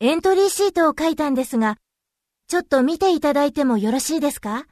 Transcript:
エントリーシートを書いたんですが、ちょっと見ていただいてもよろしいですか？